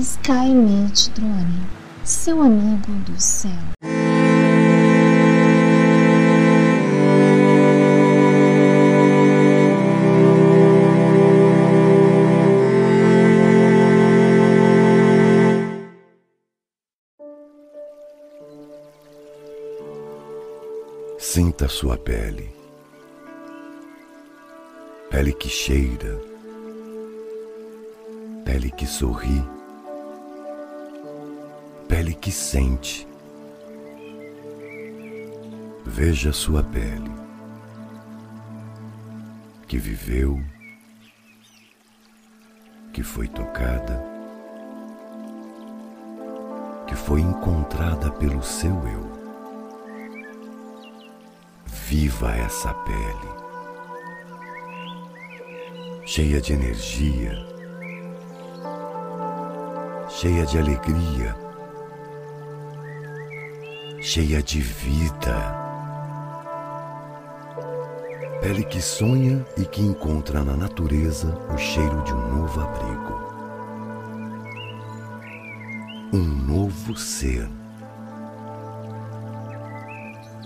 Skynet Drone, seu amigo do céu. Sinta sua pele, pele que cheira, pele que sorri, pele que sente. Veja sua pele, que viveu, que foi tocada, que foi encontrada pelo seu eu. Viva essa pele, cheia de energia, cheia de alegria, cheia de vida. Pele que sonha e que encontra na natureza o cheiro de um novo abrigo. Um novo ser.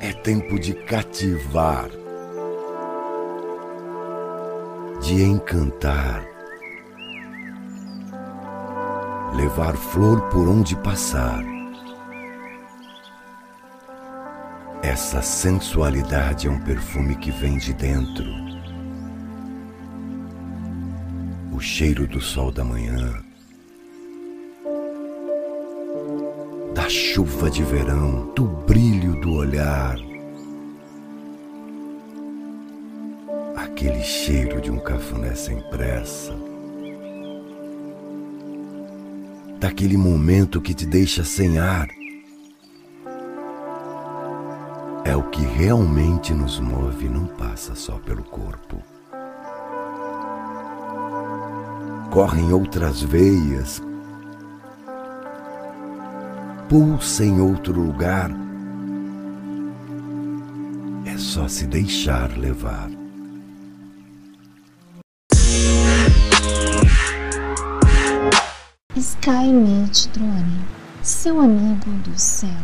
É tempo de cativar, de encantar, levar flor por onde passar. Essa sensualidade é um perfume que vem de dentro. O cheiro do sol da manhã, da chuva de verão, do brilho do olhar, aquele cheiro de um cafuné sem pressa, daquele momento que te deixa sem ar. É o que realmente nos move, não passa só pelo corpo. Correm outras veias, pulsa em outro lugar. É só se deixar levar. Skynet Drone, seu amigo do céu.